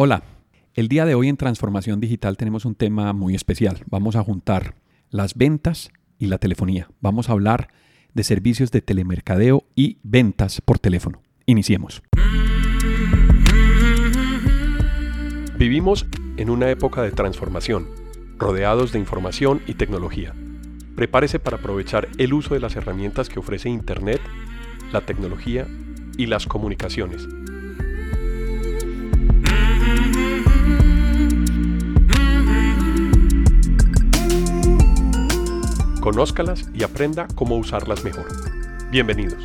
Hola, el día de hoy en Transformación Digital tenemos un tema muy especial. Vamos a juntar las ventas y la telefonía. Vamos a hablar de servicios de telemercadeo y ventas por teléfono. Iniciemos. Vivimos en una época de transformación, rodeados de información y tecnología. Prepárese para aprovechar el uso de las herramientas que ofrece Internet, la tecnología y las comunicaciones Conózcalas y aprenda cómo usarlas mejor. Bienvenidos.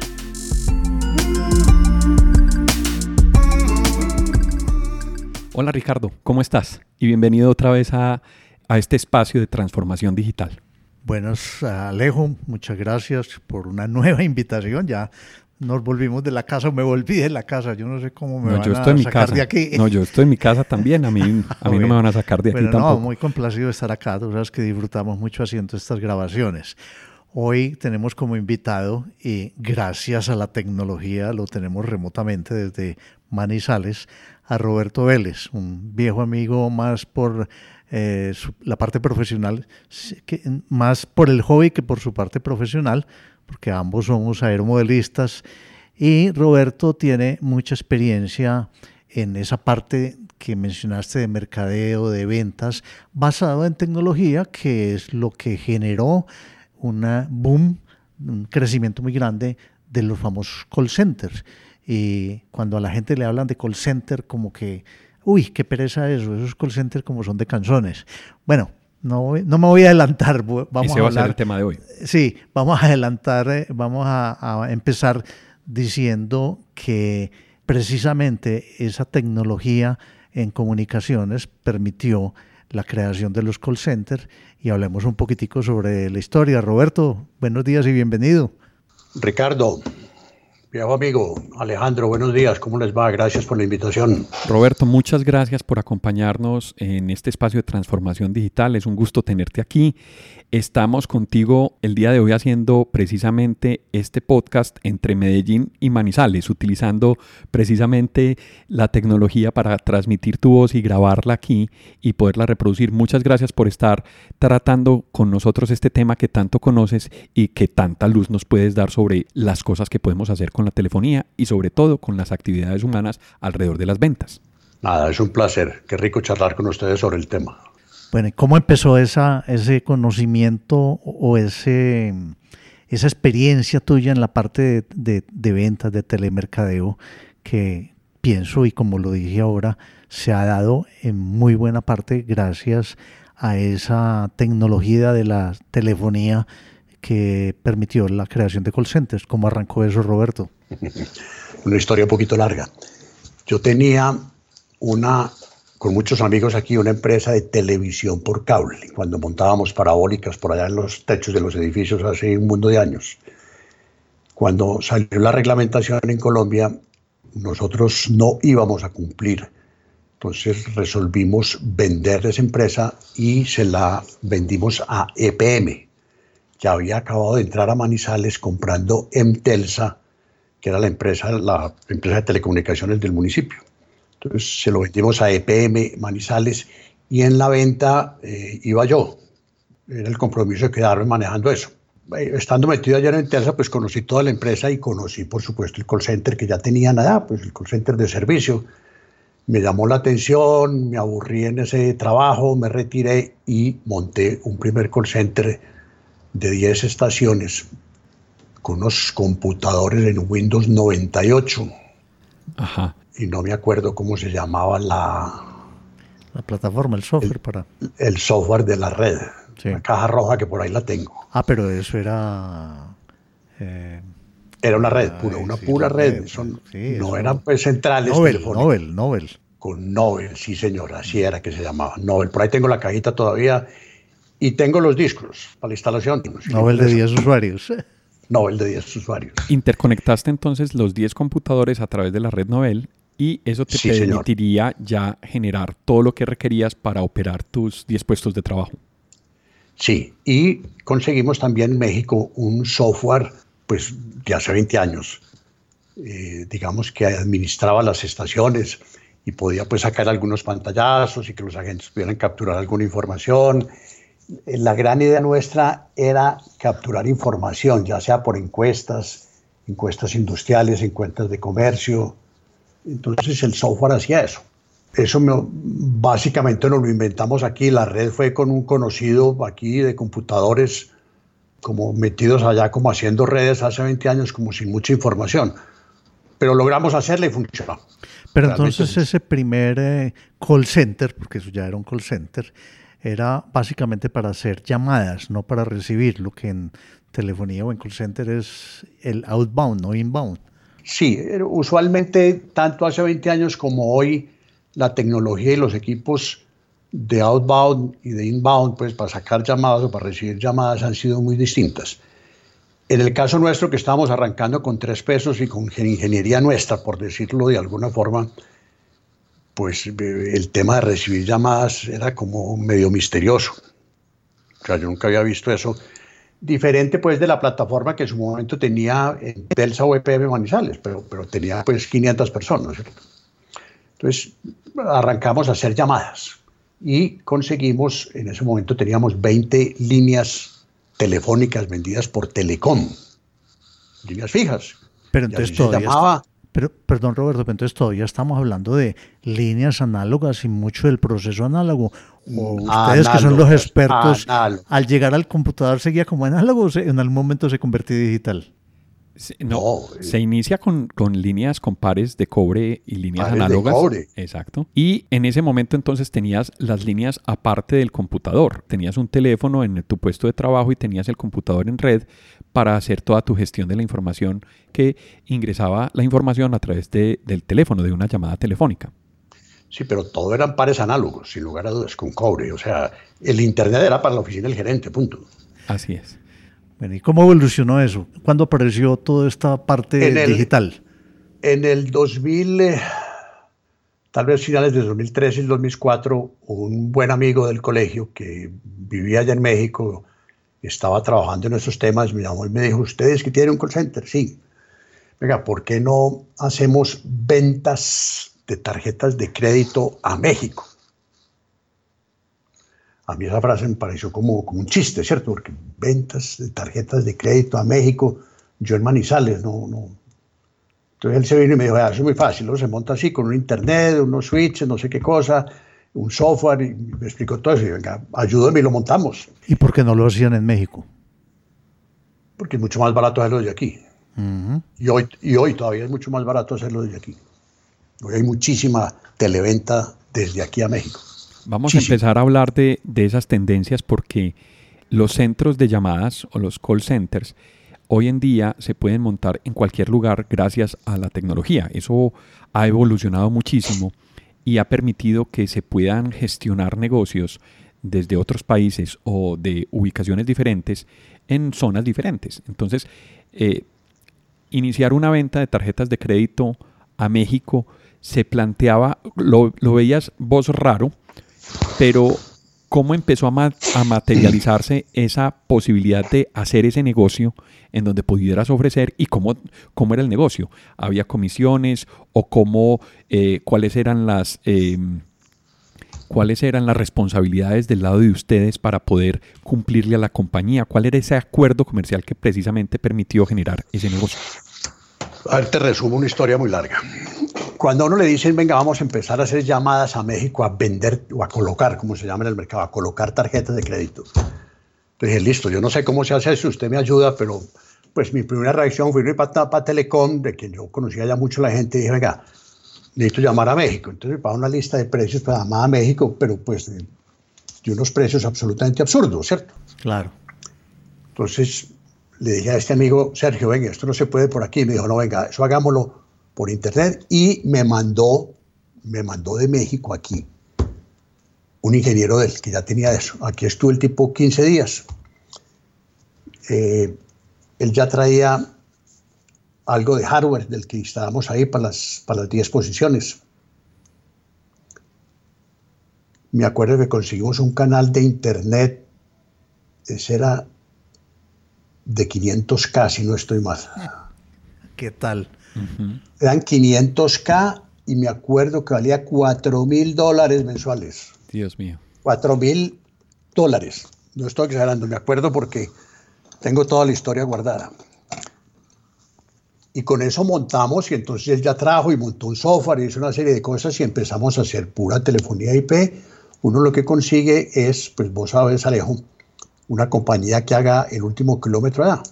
Hola Ricardo, ¿cómo estás? Y bienvenido otra vez a, a este espacio de transformación digital. Buenos, Alejo, muchas gracias por una nueva invitación. Ya nos volvimos de la casa, me volví de la casa, yo no sé cómo me van a sacar de aquí. No, yo estoy en mi casa también, a mí, a mí no me van a sacar de aquí bueno, tampoco. No, muy complacido de estar acá, tú sabes que disfrutamos mucho haciendo estas grabaciones. Hoy tenemos como invitado, y gracias a la tecnología lo tenemos remotamente desde Manizales, a Roberto Vélez, un viejo amigo más por eh, la parte profesional, que, más por el hobby que por su parte profesional, porque ambos somos aeromodelistas y Roberto tiene mucha experiencia en esa parte que mencionaste de mercadeo, de ventas, basado en tecnología, que es lo que generó una boom, un crecimiento muy grande de los famosos call centers. Y cuando a la gente le hablan de call center, como que, uy, qué pereza eso, esos call centers como son de canzones. Bueno, no, no me voy a adelantar. Vamos Ese va a, ser el tema de hoy. Sí, vamos a adelantar, eh, vamos a, empezar diciendo que precisamente esa tecnología en comunicaciones permitió la creación de los call centers y hablemos un poquitico sobre la historia. Roberto, buenos días y bienvenido. Ricardo, Viejo amigo, Alejandro, buenos días, ¿cómo les va? Gracias por la invitación. Roberto, muchas gracias por acompañarnos en este espacio de transformación digital. Es un gusto tenerte aquí. Estamos contigo el día de hoy haciendo precisamente este podcast entre Medellín y Manizales, utilizando precisamente la tecnología para transmitir tu voz y grabarla aquí y poderla reproducir. Muchas gracias por estar tratando con nosotros este tema que tanto conoces y que tanta luz nos puedes dar sobre las cosas que podemos hacer con la telefonía y sobre todo con las actividades humanas alrededor de las ventas. Nada, es un placer. Qué rico charlar con ustedes sobre el tema. Bueno, ¿cómo empezó esa, ese conocimiento o ese, esa experiencia tuya en la parte de, de, ventas, de telemercadeo, que pienso y como lo dije ahora, se ha dado en muy buena parte gracias a esa tecnología de la telefonía que permitió la creación de call centers. ¿Cómo arrancó eso, Roberto? Una historia un poquito larga. Yo tenía una con muchos amigos aquí una empresa de televisión por cable, cuando montábamos parabólicas por allá en los techos de los edificios hace un mundo de años. Cuando salió la reglamentación en Colombia, nosotros no íbamos a cumplir. Entonces resolvimos vender esa empresa y se la vendimos a EPM, que había acabado de entrar a Manizales comprando Emtelsa, que era la empresa, la empresa de telecomunicaciones del municipio. Entonces se lo vendimos a EPM Manizales y en la venta eh, iba yo. Era el compromiso de quedarme manejando eso. Eh, estando metido ayer en Terza, pues conocí toda la empresa y conocí, por supuesto, el call center que ya tenía nada, pues el call center de servicio. Me llamó la atención, me aburrí en ese trabajo, me retiré y monté un primer call center de 10 estaciones con unos computadores en Windows 98. Ajá y no me acuerdo cómo se llamaba la... La plataforma, el software para... El software de la red. La caja roja que por ahí la tengo. Ah, pero eso era... Eh, era una red, pura, una pura red. no eran pues centrales. Nobel, Nobel, Nobel. Con Nobel, sí señor, así era que se llamaba. Nobel, por ahí tengo la cajita todavía y tengo los discos para la instalación. Nobel de 10 usuarios. Nobel de 10 usuarios. Interconectaste entonces los 10 computadores a través de la red Nobel y eso te permitiría ya generar todo lo que requerías para operar tus 10 puestos de trabajo. Sí, y conseguimos también en México un software pues de hace 20 años, eh, digamos que administraba las estaciones y podía pues sacar algunos pantallazos y que los agentes pudieran capturar alguna información. La gran idea nuestra era capturar información, ya sea por encuestas, encuestas industriales, encuestas de comercio. Entonces el software hacía eso. Eso básicamente nos lo inventamos aquí. La red fue con un conocido aquí de computadores, como metidos allá, como haciendo redes hace 20 años, como sin mucha información. Pero logramos hacerla y funcionó. Pero entonces ese primer eh, call center, porque eso ya era un call center, era básicamente para hacer llamadas, no para recibir, lo que en telefonía o en call center es el outbound, no inbound. Sí, usualmente tanto hace 20 años como hoy la tecnología y los equipos de outbound y de inbound, pues para sacar llamadas o para recibir llamadas han sido muy distintas. En el caso nuestro, que estábamos arrancando con tres pesos y con ingeniería nuestra, por decirlo de alguna forma, pues eh, el tema de recibir llamadas era como medio misterioso. O sea, yo nunca había visto eso. Diferente pues de la plataforma que en su momento tenía en Telsa o EPM Manizales, pero, pero tenía pues 500 personas. Entonces arrancamos a hacer llamadas y conseguimos, en ese momento teníamos 20 líneas telefónicas vendidas por Telecom, líneas fijas. Pero entonces todavía... pero, perdón Roberto, pero entonces todavía estamos hablando de líneas análogas y mucho del proceso análogo. O mm, ustedes que son los expertos, al llegar al computador seguía como análogo o en algún momento se convirtió digital. No, se inicia con, líneas con pares de cobre y líneas análogas. Exacto. Y en ese momento entonces tenías las líneas aparte del computador. Tenías un teléfono en tu puesto de trabajo y tenías el computador en red para hacer toda tu gestión de la información que ingresaba la información a través de, del teléfono, de una llamada telefónica. Sí, pero todo eran pares análogos, sin lugar a dudas, con cobre. O sea, el Internet era para la oficina del gerente, punto. Así es. ¿Y cómo evolucionó eso? ¿Cuándo apareció toda esta parte digital? En el 2000, eh, tal vez finales de 2003 y 2004, un buen amigo del colegio que vivía allá en México, estaba trabajando en esos temas, me llamó me dijo, ¿ustedes que tienen un call center? Sí. Venga, ¿por qué no hacemos ventas de tarjetas de crédito a México? A mí esa frase me pareció como, como un chiste, ¿cierto? Porque ventas de tarjetas de crédito a México, yo en Manizales, no, no. Entonces él se vino y me dijo, eso es muy fácil, ¿no? se monta así con un internet, unos switches, no sé qué cosa, un software, y me explicó todo eso, y venga, ayúdame y lo montamos. ¿Y por qué no lo hacían en México? Porque es mucho más barato hacerlo desde aquí. y, hoy, y hoy todavía es mucho más barato hacerlo desde aquí. Hoy hay muchísima televenta desde aquí a México. Vamos a empezar a hablar de, esas tendencias porque los centros de llamadas o los call centers hoy en día se pueden montar en cualquier lugar gracias a la tecnología. Eso ha evolucionado muchísimo y ha permitido que se puedan gestionar negocios desde otros países o de ubicaciones diferentes en zonas diferentes. Entonces, eh, iniciar una venta de tarjetas de crédito a México se planteaba, lo, lo veías vos raro, pero ¿cómo empezó a, materializarse esa posibilidad de hacer ese negocio en donde pudieras ofrecer y cómo, cómo era el negocio? ¿Había comisiones o cómo, eh, cuáles eran las... Em, cuáles eran las responsabilidades del lado de ustedes para poder cumplirle a la compañía, cuál era ese acuerdo comercial que precisamente permitió generar ese negocio. A ver, te resumo una historia muy larga cuando a uno le dicen, venga, vamos a empezar a hacer llamadas a México a vender o a colocar, como se llama en el mercado, a colocar tarjetas de crédito. Entonces dije, listo, yo no sé cómo se hace eso, usted me ayuda, pero pues mi primera reacción fue irme para, para Telecom, de que yo conocía ya mucho la gente, y dije, venga, necesito llamar a México. Entonces, para una lista de precios para llamar a México, pero pues de unos precios absolutamente absurdos, ¿cierto? Claro. Entonces, le dije a este amigo, Sergio, venga, esto no se puede por aquí. Me dijo, no, venga, eso hagámoslo por internet y me mandó, me mandó de México aquí un ingeniero del que ya tenía eso. Aquí estuvo el tipo 15 días. Eh, él ya traía algo de hardware del que estábamos ahí para las, para las 10 posiciones. Me acuerdo que conseguimos un canal de internet, ese era de 500K, si no estoy mal. ¿Qué tal? Eran 500K y me acuerdo que valía 4 mil dólares mensuales. Dios mío. 4 mil dólares. No estoy exagerando, me acuerdo porque tengo toda la historia guardada. Y con eso montamos y entonces él ya trajo y montó un software y hizo una serie de cosas y empezamos a hacer pura telefonía IP. Uno lo que consigue es, pues vos sabes Alejo, una compañía que haga el último kilómetro allá.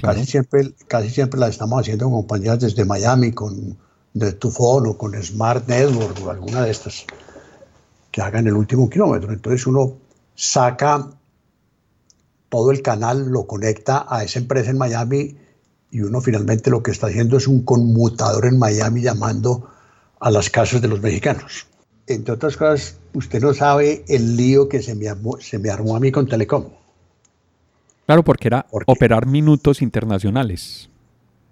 Casi siempre, casi siempre la estamos haciendo con compañías desde Miami, con Netufone o con Smart Network o alguna de estas que hagan el último kilómetro. Entonces uno saca todo el canal, lo conecta a esa empresa en Miami y uno finalmente lo que está haciendo es un conmutador en Miami llamando a las casas de los mexicanos. Entre otras cosas, usted no sabe el lío que se me se me armó a mí con Telecom. Claro, porque era operar minutos internacionales.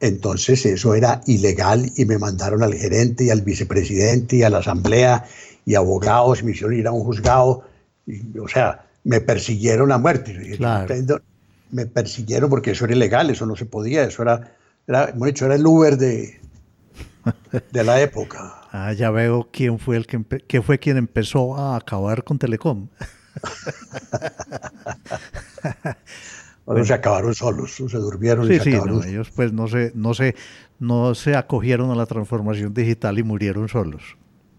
Entonces eso era ilegal y me mandaron al gerente y al vicepresidente y a la asamblea y abogados, me hicieron ir a un juzgado. o sea, me persiguieron a muerte. Claro me persiguieron porque eso era ilegal, eso no se podía, eso era, era hemos dicho, era el Uber de, de la época. Ah, ya veo quién fue el que fue quien empezó a acabar con Telecom. bueno, se acabaron solos, se durmieron y se sí, no, ellos pues no se, no, se, no se acogieron a la transformación digital y murieron solos.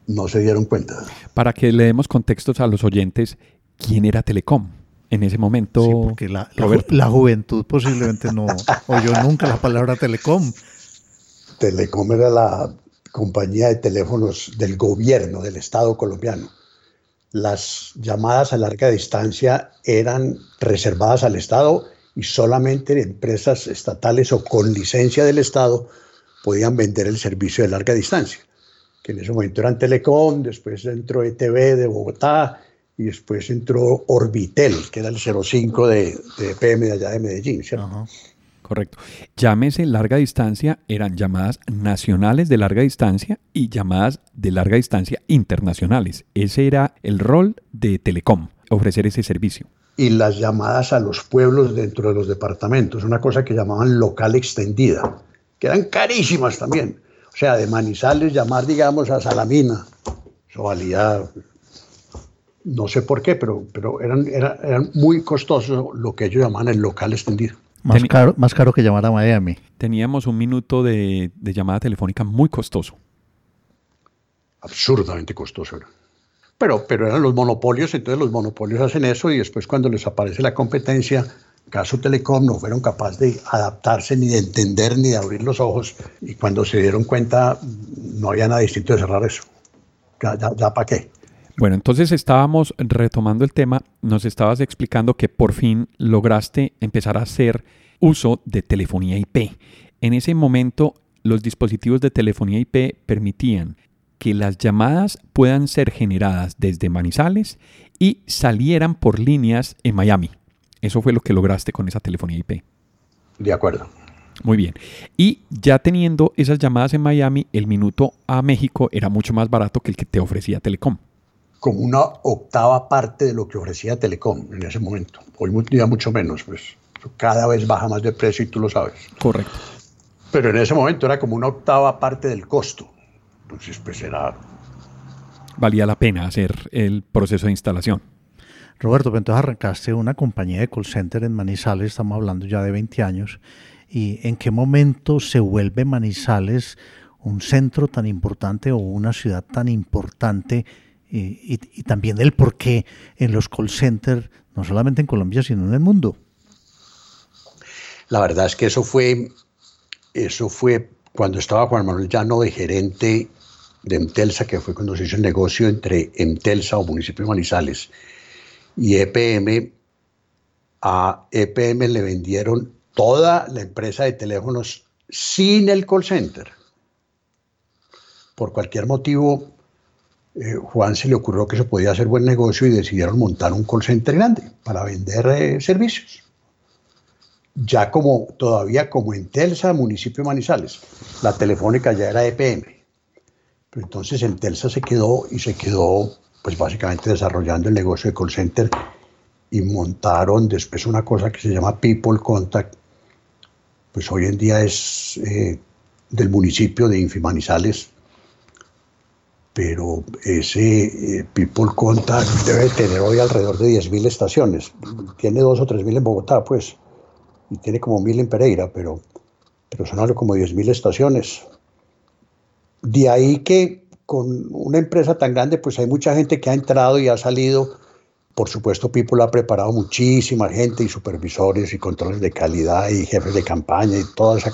No se dieron cuenta. Para que le demos contextos a los oyentes, ¿quién era Telecom? en ese momento. Sí, porque la, la, juventud posiblemente no oyó nunca la palabra telecom. Telecom era la compañía de teléfonos del gobierno, del Estado colombiano. Las llamadas a larga distancia eran reservadas al Estado y solamente empresas estatales o con licencia del Estado podían vender el servicio de larga distancia, que en ese momento eran Telecom, después entró ETV de Bogotá, y después entró Orbitel, que era el 05 de, de PM de allá de Medellín, ¿cierto? Correcto. Llámese larga distancia, eran llamadas nacionales de larga distancia y llamadas de larga distancia internacionales. Ese era el rol de Telecom, ofrecer ese servicio. Y las llamadas a los pueblos dentro de los departamentos, una cosa que llamaban local extendida, que eran carísimas también. O sea, de Manizales llamar, digamos, a Salamina, eso valía no sé por qué, pero, pero eran, eran, muy costosos lo que ellos llaman el local extendido. Más, caro, más caro que llamar a Miami. Teníamos un minuto de, llamada telefónica muy costoso. Absurdamente costoso era. Pero, pero eran los monopolios, entonces los monopolios hacen eso y después cuando les aparece la competencia, caso Telecom, no fueron capaces de adaptarse ni de entender ni de abrir los ojos y cuando se dieron cuenta no había nada distinto de cerrar eso. Ya, ya, ya para qué. Bueno, entonces estábamos retomando el tema, nos estabas explicando que por fin lograste empezar a hacer uso de telefonía IP. En ese momento, los dispositivos de telefonía IP permitían que las llamadas puedan ser generadas desde Manizales y salieran por líneas en Miami. Eso fue lo que lograste con esa telefonía IP. De acuerdo. Muy bien. Y ya teniendo esas llamadas en Miami, el minuto a México era mucho más barato que el que te ofrecía Telecom como una octava parte de lo que ofrecía Telecom en ese momento. Hoy día mucho menos, pues cada vez baja más de precio y tú lo sabes. Correcto. Pero en ese momento era como una octava parte del costo. Entonces, pues era... Valía la pena hacer el proceso de instalación. Roberto, pues entonces arrancaste una compañía de call center en Manizales, estamos hablando ya de 20 años. ¿Y en qué momento se vuelve Manizales un centro tan importante o una ciudad tan importante y, también el por qué en los call centers, no solamente en Colombia, sino en el mundo. La verdad es que eso fue, eso fue cuando estaba Juan Manuel Llano de gerente de Emtelsa, que fue cuando se hizo el negocio entre Emtelsa o municipio de Manizales y EPM. A EPM le vendieron toda la empresa de teléfonos sin el call center. Por cualquier motivo, eh, Juan se le ocurrió que se podía hacer buen negocio y decidieron montar un call center grande para vender eh, servicios. Ya como todavía como en Telsa, municipio de Manizales, la telefónica ya era EPM. Pero entonces en Telsa se quedó y se quedó pues básicamente desarrollando el negocio de call center y montaron después una cosa que se llama People Contact, pues hoy en día es eh, del municipio de Infimanizales, pero ese eh, People Contact debe tener hoy alrededor de 10.000 estaciones. Tiene dos o 3.000 en Bogotá, pues, y tiene como 1.000 en Pereira, pero, pero son algo como 10.000 estaciones. De ahí que con una empresa tan grande, pues hay mucha gente que ha entrado y ha salido. Por supuesto, People ha preparado muchísima gente y supervisores y controles de calidad y jefes de campaña y toda esa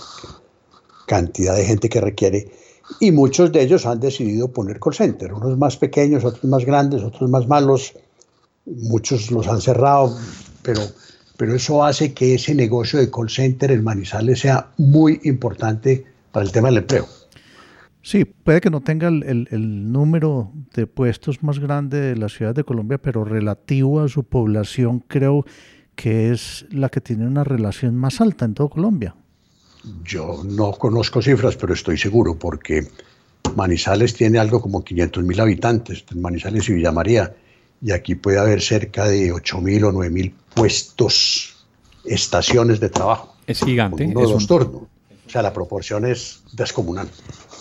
cantidad de gente que requiere y muchos de ellos han decidido poner call center, unos más pequeños, otros más grandes, otros más malos, muchos los han cerrado, pero, pero eso hace que ese negocio de call center en Manizales sea muy importante para el tema del empleo. Sí, puede que no tenga el, el, número de puestos más grande de la ciudad de Colombia, pero relativo a su población creo que es la que tiene una relación más alta en toda Colombia. Yo no conozco cifras, pero estoy seguro porque Manizales tiene algo como 500 mil habitantes, Manizales y Villa María, y aquí puede haber cerca de 8 mil o 9 mil puestos, estaciones de trabajo. Es gigante. Uno, es dos turnos. O sea, la proporción es descomunal.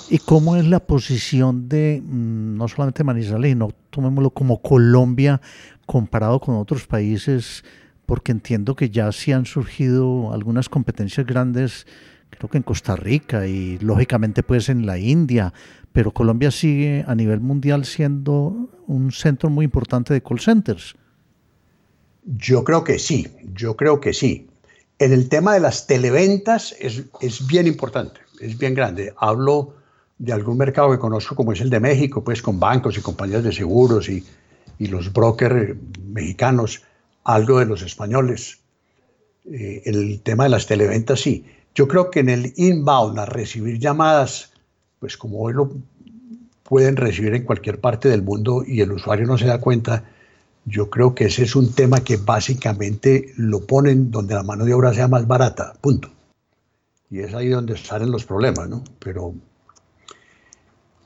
¿Y cómo es la posición de mm, no solamente Manizales, sino tomémoslo como Colombia comparado con otros países? Porque entiendo que ya sí han surgido algunas competencias grandes creo que en Costa Rica y lógicamente pues en la India, pero Colombia sigue a nivel mundial siendo un centro muy importante de call centers. Yo creo que sí, yo creo que sí. En el tema de las televentas es, es bien importante, es bien grande. Hablo de algún mercado que conozco como es el de México, pues con bancos y compañías de seguros y, y los brokers mexicanos, algo de los españoles. Eh, el tema de las televentas sí. Yo creo que en el inbound, a recibir llamadas, pues como hoy lo pueden recibir en cualquier parte del mundo y el usuario no se da cuenta, yo creo que ese es un tema que básicamente lo ponen donde la mano de obra sea más barata, punto. Y es ahí donde salen los problemas, ¿no? Pero,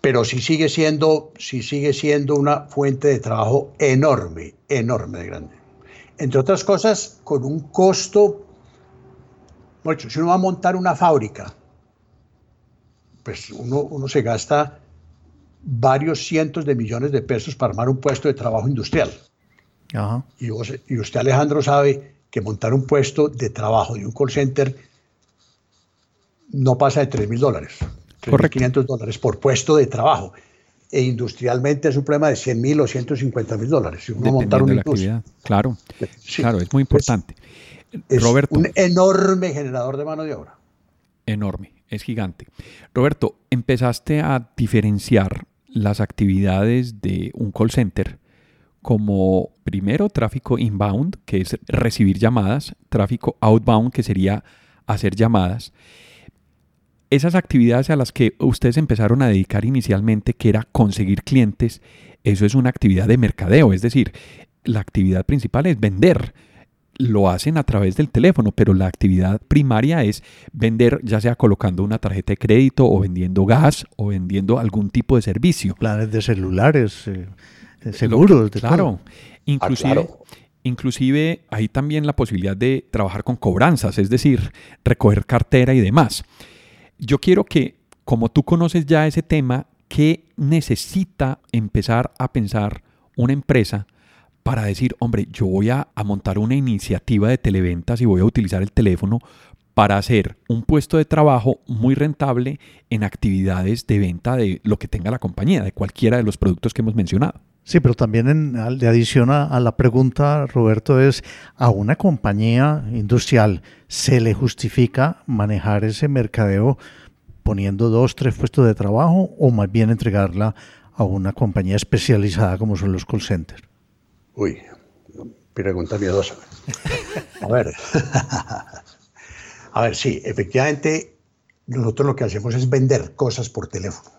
pero sí sigue siendo, sí sigue siendo una fuente de trabajo enorme, enorme de grande. Entre otras cosas, con un costo bueno, si uno va a montar una fábrica, pues uno, se gasta varios cientos de millones de pesos para armar un puesto de trabajo industrial. Y, y, usted, Alejandro, sabe que montar un puesto de trabajo de un call center no pasa de 3 mil dólares, 500 dólares por puesto de trabajo. E industrialmente es un problema de 100 mil o 150 mil dólares. Si uno montar una industria. Claro, claro, es muy importante es un enorme generador de mano de obra. Enorme, es gigante. Roberto, empezaste a diferenciar las actividades de un call center como primero tráfico inbound, que es recibir llamadas, tráfico outbound, que sería hacer llamadas. Esas actividades a las que ustedes empezaron a dedicar inicialmente, que era conseguir clientes, eso es una actividad de mercadeo, es decir, la actividad principal es vender lo hacen a través del teléfono, pero la actividad primaria es vender, ya sea colocando una tarjeta de crédito o vendiendo gas o vendiendo algún tipo de servicio. Planes de celulares, eh, seguros. claro, inclusive... Ah, inclusive hay también la posibilidad de trabajar con cobranzas, es decir, recoger cartera y demás. Yo quiero que, como tú conoces ya ese tema, ¿qué necesita empezar a pensar una empresa para decir, hombre, yo voy a, montar una iniciativa de televentas y voy a utilizar el teléfono para hacer un puesto de trabajo muy rentable en actividades de venta de lo que tenga la compañía, de cualquiera de los productos que hemos mencionado. Sí, pero también en, de adición a, la pregunta, Roberto, es, ¿a una compañía industrial se le justifica manejar ese mercadeo poniendo dos, tres puestos de trabajo o más bien entregarla a una compañía especializada como son los call centers? Uy, pregunta miedosa. A ver. A ver, sí, efectivamente, nosotros lo que hacemos es vender cosas por teléfono.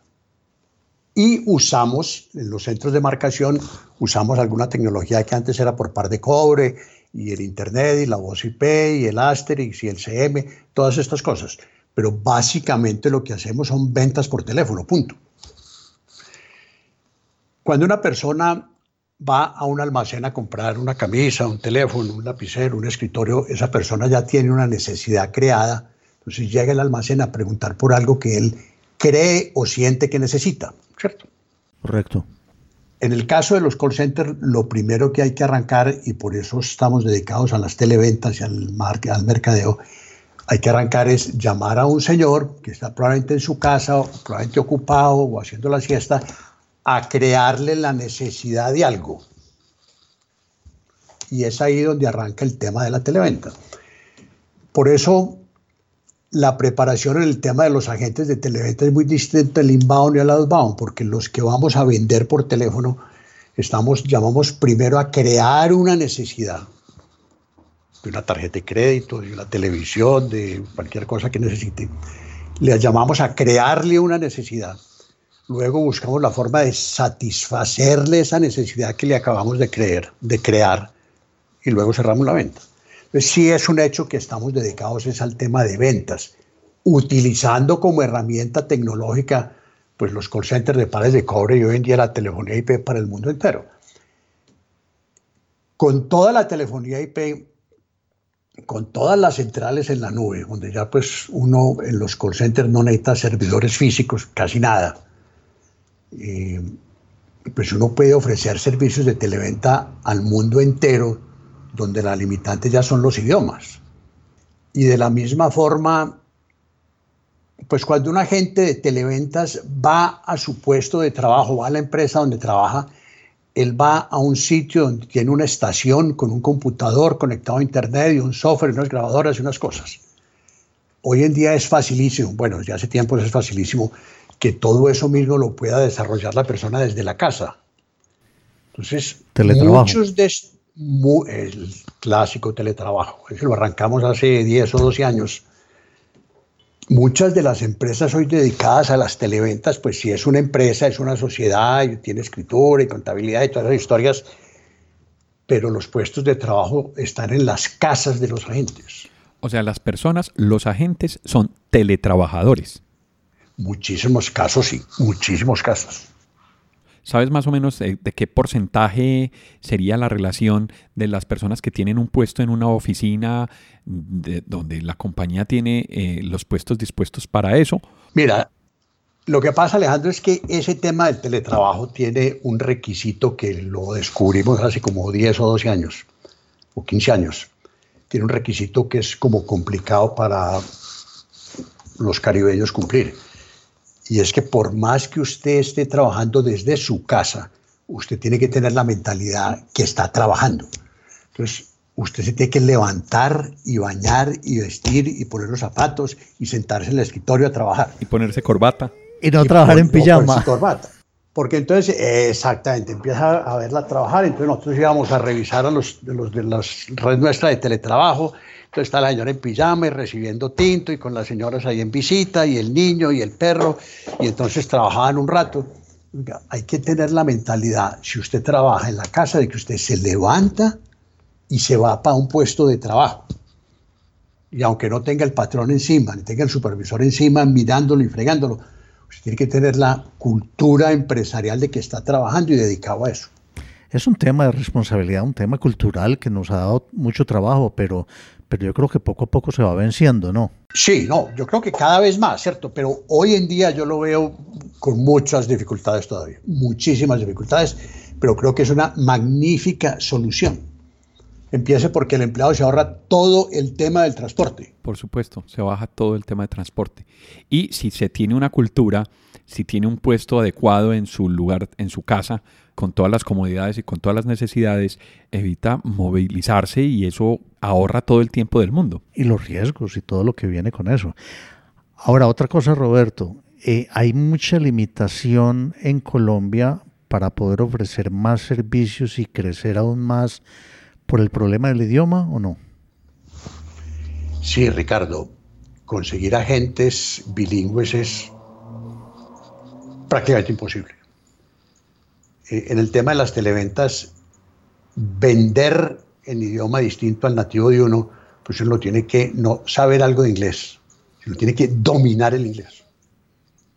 Y usamos, en los centros de marcación, usamos alguna tecnología que antes era por par de cobre, y el Internet, y la voz IP, y el Asterix, y el CM, todas estas cosas. Pero básicamente lo que hacemos son ventas por teléfono, punto. Cuando una persona va a un almacén a comprar una camisa, un teléfono, un lapicero, un escritorio, esa persona ya tiene una necesidad creada. Entonces llega al almacén a preguntar por algo que él cree o siente que necesita, ¿cierto? Correcto. En el caso de los call centers, lo primero que hay que arrancar, y por eso estamos dedicados a las televentas y al, al mercadeo, hay que arrancar es llamar a un señor que está probablemente en su casa, o probablemente ocupado o haciendo la siesta, a crearle la necesidad de algo. Y es ahí donde arranca el tema de la televenta. Por eso la preparación en el tema de los agentes de televenta es muy distinta al inbound y al outbound, porque los que vamos a vender por teléfono estamos, llamamos primero a crear una necesidad de una tarjeta de crédito, de una televisión, de cualquier cosa que necesite. Le llamamos a crearle una necesidad. Luego buscamos la forma de satisfacerle esa necesidad que le acabamos de creer, de crear, y luego cerramos la venta. Entonces sí es un hecho que estamos dedicados es al tema de ventas, utilizando como herramienta tecnológica pues los call centers de pares de cobre y hoy en día la telefonía IP para el mundo entero. Con toda la telefonía IP con todas las centrales en la nube, donde ya pues uno en los call centers no necesita servidores físicos, casi nada. Pues uno puede ofrecer servicios de televenta al mundo entero, donde la limitante ya son los idiomas. Y de la misma forma, pues cuando un agente de televentas va a su puesto de trabajo, va a la empresa donde trabaja, él va a un sitio donde tiene una estación con un computador conectado a internet y un software unas grabadoras y unas cosas. Hoy en día es facilísimo, bueno, ya hace tiempo es facilísimo que todo eso mismo lo pueda desarrollar la persona desde la casa. Entonces, muchos de el clásico teletrabajo, lo arrancamos hace 10 o 12 años Muchas de las empresas hoy dedicadas a las televentas, pues si es una empresa, es una sociedad, y tiene escritura y contabilidad y todas las historias, pero los puestos de trabajo están en las casas de los agentes. O sea, las personas, los agentes son teletrabajadores. Muchísimos casos, sí, muchísimos casos. ¿Sabes más o menos de, qué porcentaje sería la relación de las personas que tienen un puesto en una oficina donde la compañía tiene eh, los puestos dispuestos para eso? Mira, lo que pasa, Alejandro, es que ese tema del teletrabajo tiene un requisito que lo descubrimos hace como 10 o 12 años, o 15 años. Tiene un requisito que es como complicado para los caribeños cumplir y es que por más que usted esté trabajando desde su casa, usted tiene que tener la mentalidad que está trabajando. Entonces, usted se tiene que levantar y bañar y vestir y poner los zapatos y sentarse en el escritorio a trabajar. Y ponerse corbata. Y no trabajar en pijama. corbata. Porque entonces, exactamente, empieza a verla trabajar. Entonces nosotros íbamos a revisar a los de, los, de las redes nuestras de teletrabajo entonces está la señora en pijama y recibiendo tinto y con las señoras ahí en visita y el niño y el perro y entonces trabajaban un rato. hay que tener la mentalidad, si usted trabaja en la casa, de que usted se levanta y se va para un puesto de trabajo. Y aunque no tenga el patrón encima, ni tenga el supervisor encima mirándolo y fregándolo, usted tiene que tener la cultura empresarial de que está trabajando y dedicado a eso. Es un tema de responsabilidad, un tema cultural que nos ha dado mucho trabajo, pero, pero yo creo que poco a poco se va venciendo, ¿no? Sí, no, yo creo que cada vez más, ¿cierto? Pero hoy en día yo lo veo con muchas dificultades todavía, muchísimas dificultades, pero creo que es una magnífica solución. Empiece porque el empleado se ahorra todo el tema del transporte. Por supuesto, se baja todo el tema de transporte. Y si se tiene una cultura, si tiene un puesto adecuado en su lugar, en su casa, con todas las comodidades y con todas las necesidades, evita movilizarse y eso ahorra todo el tiempo del mundo. Y los riesgos y todo lo que viene con eso. Ahora, otra cosa, Roberto, eh, hay mucha limitación en Colombia para poder ofrecer más servicios y crecer aún más por el problema del idioma o no? Sí, Ricardo, conseguir agentes bilingües es prácticamente imposible. Eh, en el tema de las televentas, vender en idioma distinto al nativo de uno, pues uno tiene que no saber algo de inglés, sino tiene que dominar el inglés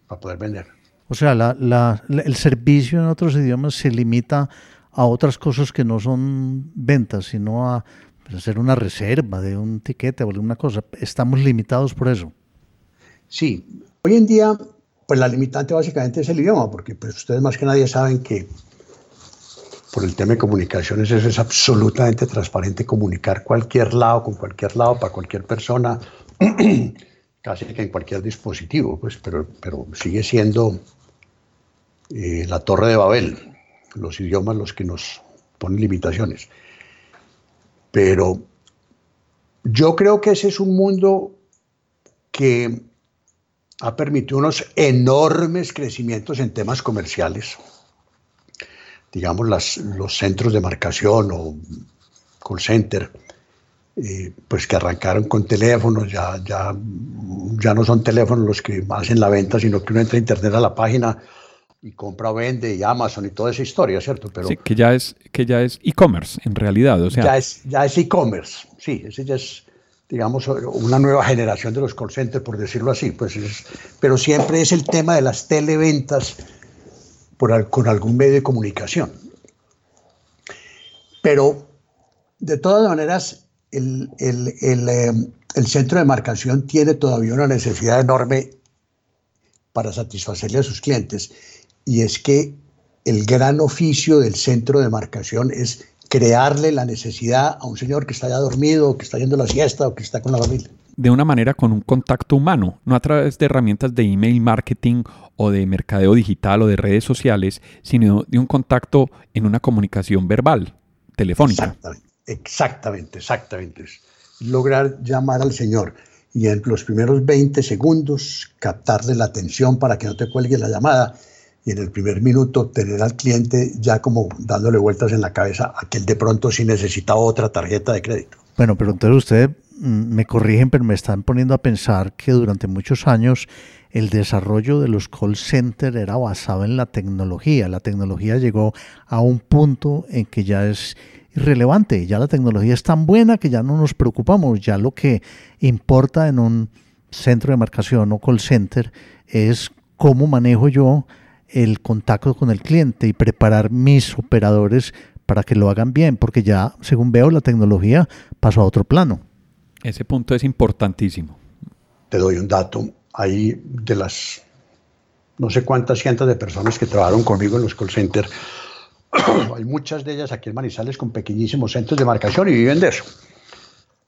para poder vender. O sea, el servicio en otros idiomas se limita a otras cosas que no son ventas, sino a pues, hacer una reserva de un tiquete o alguna cosa. Estamos limitados por eso. Sí, hoy en día pues la limitante básicamente es el idioma, porque pues ustedes más que nadie saben que por el tema de comunicaciones eso es absolutamente transparente, comunicar cualquier lado, con cualquier lado, para cualquier persona, casi que en cualquier dispositivo, pues, pero, pero sigue siendo eh, la torre de Babel, los idiomas los que nos ponen limitaciones. Pero yo creo que ese es un mundo que ha permitido unos enormes crecimientos en temas comerciales. Digamos, los centros de marcación o call center, eh, pues que arrancaron con teléfonos, ya, ya, ya no son teléfonos los que hacen la venta, sino que uno entra a internet a la página y compra o vende y Amazon y toda esa historia, ¿cierto? Pero sí, que ya es que ya es e-commerce en realidad, o sea, ya es ya es e-commerce, sí, ese ya es digamos una nueva generación de los call centers por decirlo así, pues pero siempre es el tema de las televentas por, con algún medio de comunicación. Pero de todas maneras el, el, el, el centro de marcación tiene todavía una necesidad enorme para satisfacerle a sus clientes y es que el gran oficio del centro de marcación es crearle la necesidad a un señor que está ya dormido, que está yendo a la siesta o que está con la familia. De una manera con un contacto humano, no a través de herramientas de email marketing o de mercadeo digital o de redes sociales, sino de un contacto en una comunicación verbal, telefónica. Exactamente, exactamente, exactamente. Lograr llamar al señor y en los primeros 20 segundos captarle la atención para que no te cuelgue la llamada y en el primer minuto tener al cliente ya como dándole vueltas en la cabeza a que él de pronto sí necesitaba otra tarjeta de crédito. Bueno, pero entonces ustedes mm, me corrigen, pero me están poniendo a pensar que durante muchos años el desarrollo de los call centers era basado en la tecnología. La tecnología llegó a un punto en que ya es irrelevante, ya la tecnología es tan buena que ya no nos preocupamos, ya lo que importa en un centro de marcación o call center es cómo manejo yo el contacto con el cliente y preparar mis operadores para que lo hagan bien, porque ya, según veo, la tecnología pasó a otro plano. Ese punto es importantísimo. Te doy un dato. Hay de las no sé cuántas cientos de personas que trabajaron conmigo en los call centers, hay muchas de ellas aquí en Manizales con pequeñísimos centros de marcación y viven de eso.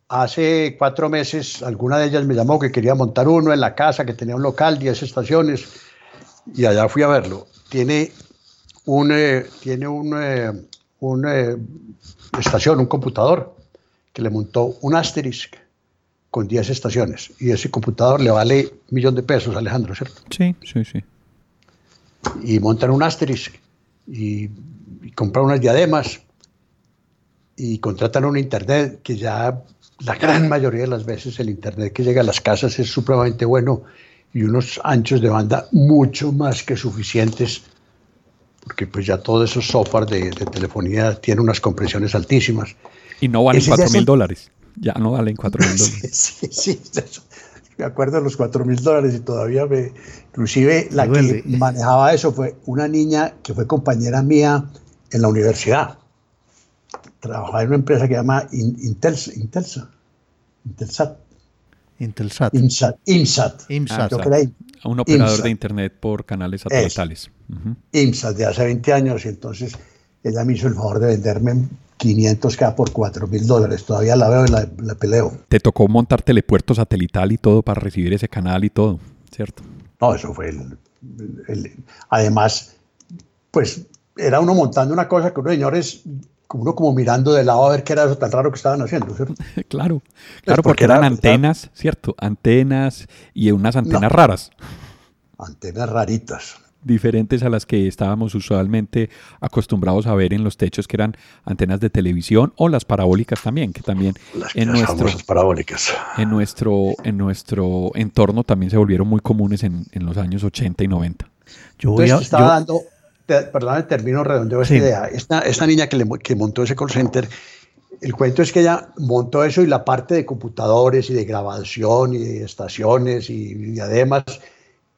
Hace cuatro meses, alguna de ellas me llamó que quería montar uno en la casa, que tenía un local, 10 estaciones y allá fui a verlo. Tiene un, eh, tiene un, eh, eh, estación, un computador, que le montó un Asterisk con 10 estaciones. Y ese computador le vale un millón de pesos, Alejandro, ¿cierto? Sí, sí, sí. Y montan un Asterisk y, y compran unas diademas y contratan un internet que ya la gran mayoría de las veces el internet que llega a las casas es supremamente bueno y unos anchos de banda mucho más que suficientes, porque pues ya todos esos software de, telefonía tienen unas compresiones altísimas. Y no valen 4 mil dólares, ya no valen 4 mil dólares. sí, sí, me acuerdo de los 4 mil dólares y todavía me... Inclusive la que manejaba eso fue una niña que fue compañera mía en la universidad. Trabajaba en una empresa que se llama Intelsa, Intelsa, Intelsat. Intelsat. IMSAT. IMSAT. IMSAT. A un operador de Internet por canales satelitales. IMSAT de hace 20 años y entonces ella me hizo el favor de venderme 500K por 4 mil dólares. Todavía la veo y la, peleo. Te tocó montar telepuerto satelital y todo para recibir ese canal y todo, ¿cierto? No, eso fue el, además, pues era uno montando una cosa que unos señores uno como mirando de lado a ver qué era eso tan raro que estaban haciendo, ¿cierto? claro, claro, porque, eran antenas, ¿cierto? Antenas y unas antenas raras. Antenas raritas. Diferentes a las que estábamos usualmente acostumbrados a ver en los techos, que eran antenas de televisión o las parabólicas también, que también en nuestro, parabólicas. En nuestro, en nuestro entorno también se volvieron muy comunes en, los años 80 y 90. Yo voy a, estaba dando perdón, termino redondeo esta idea. Esta, esta niña que, le, que montó ese call center, el cuento es que ella montó eso y la parte de computadores y de grabación y de estaciones y, además